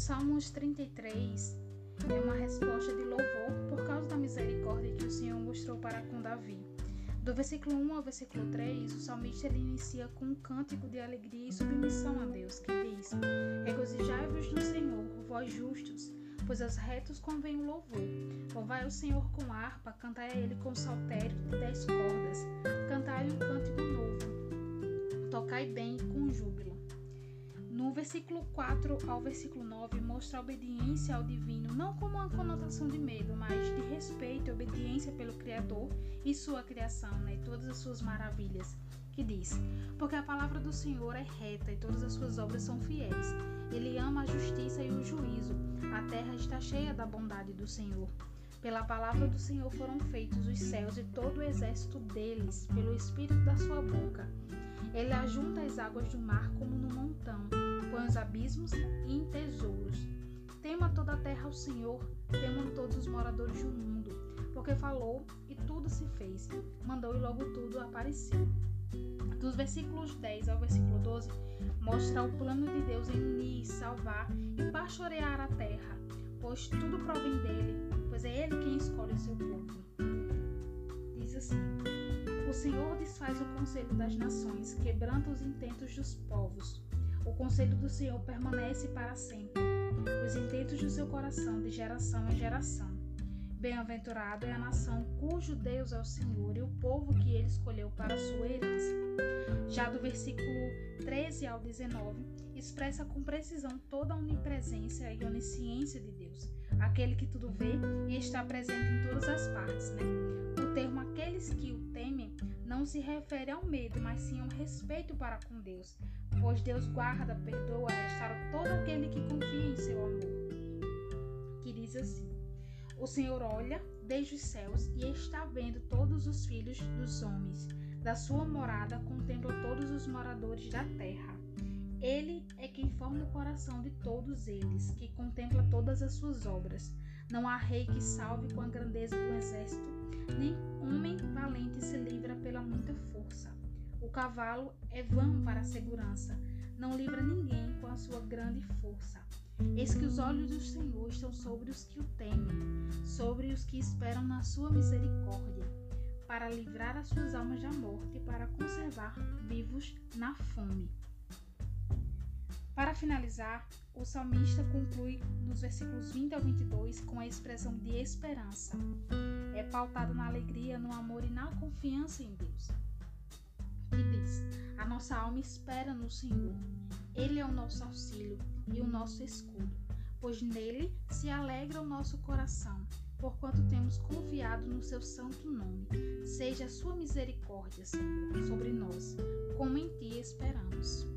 Os Salmos 33 é uma resposta de louvor por causa da misericórdia que o Senhor mostrou para com Davi. Do versículo 1 ao versículo 3, o salmista ele inicia com um cântico de alegria e submissão a Deus, que diz: Regozijai-vos no Senhor, vós justos, pois aos retos convém o louvor. Louvai o Senhor com harpa, cantai a ele com saltério de dez cordas, cantai um cântico novo, tocai bem com júbilo Versículo 4 ao versículo 9 mostra a obediência ao divino, não como uma conotação de medo, mas de respeito e obediência pelo Criador e sua criação, né, todas as suas maravilhas. Que diz: Porque a palavra do Senhor é reta e todas as suas obras são fiéis. Ele ama a justiça e o juízo. A terra está cheia da bondade do Senhor. Pela palavra do Senhor foram feitos os céus e todo o exército deles, pelo espírito da sua boca. Ele ajunta as águas do mar como no montão, põe os abismos em tesouros. Tema toda a terra ao Senhor, temam todos os moradores do mundo, porque falou e tudo se fez, mandou e logo tudo apareceu. Dos versículos 10 ao versículo 12, mostra o plano de Deus em unir, salvar e pastorear a terra, pois tudo provém dele, pois é ele quem escolhe o seu povo. Diz assim: O Senhor desfaz o conselho das nações, quebranta os intentos dos povos. Conselho do Senhor permanece para sempre, os intentos do seu coração de geração em geração. Bem-aventurado é a nação cujo Deus é o Senhor e o povo que ele escolheu para sua herança. Já do versículo 13 ao 19, expressa com precisão toda a onipresença e onisciência de Deus, aquele que tudo vê e está presente em todas as partes. Né? O termo aqueles que o temem não se refere ao medo, mas sim ao respeito para com Deus, pois Deus guarda, perdoa, restaura todo aquele que confia em seu amor. Que diz assim: o Senhor olha desde os céus e está vendo todos os filhos dos homens. Da sua morada contempla todos os moradores da terra. Ele é quem forma o coração de todos eles, que contempla todas as suas obras. Não há rei que salve com a grandeza do exército, nem homem valente se livra pela muita força. O cavalo é vão para a segurança, não livra ninguém com a sua grande força. Eis que os olhos do Senhor estão sobre os que o temem, sobre os que esperam na sua misericórdia, para livrar as suas almas da morte e para conservar vivos na fome. Para finalizar, o salmista conclui nos versículos 20 ao 22 com a expressão de esperança. É pautado na alegria, no amor e na confiança em Deus. Diz: A nossa alma espera no Senhor. Ele é o nosso auxílio e o nosso escudo, pois nele se alegra o nosso coração, porquanto temos confiado no seu santo nome. Seja a sua misericórdia, Senhor, sobre nós, como em ti esperamos.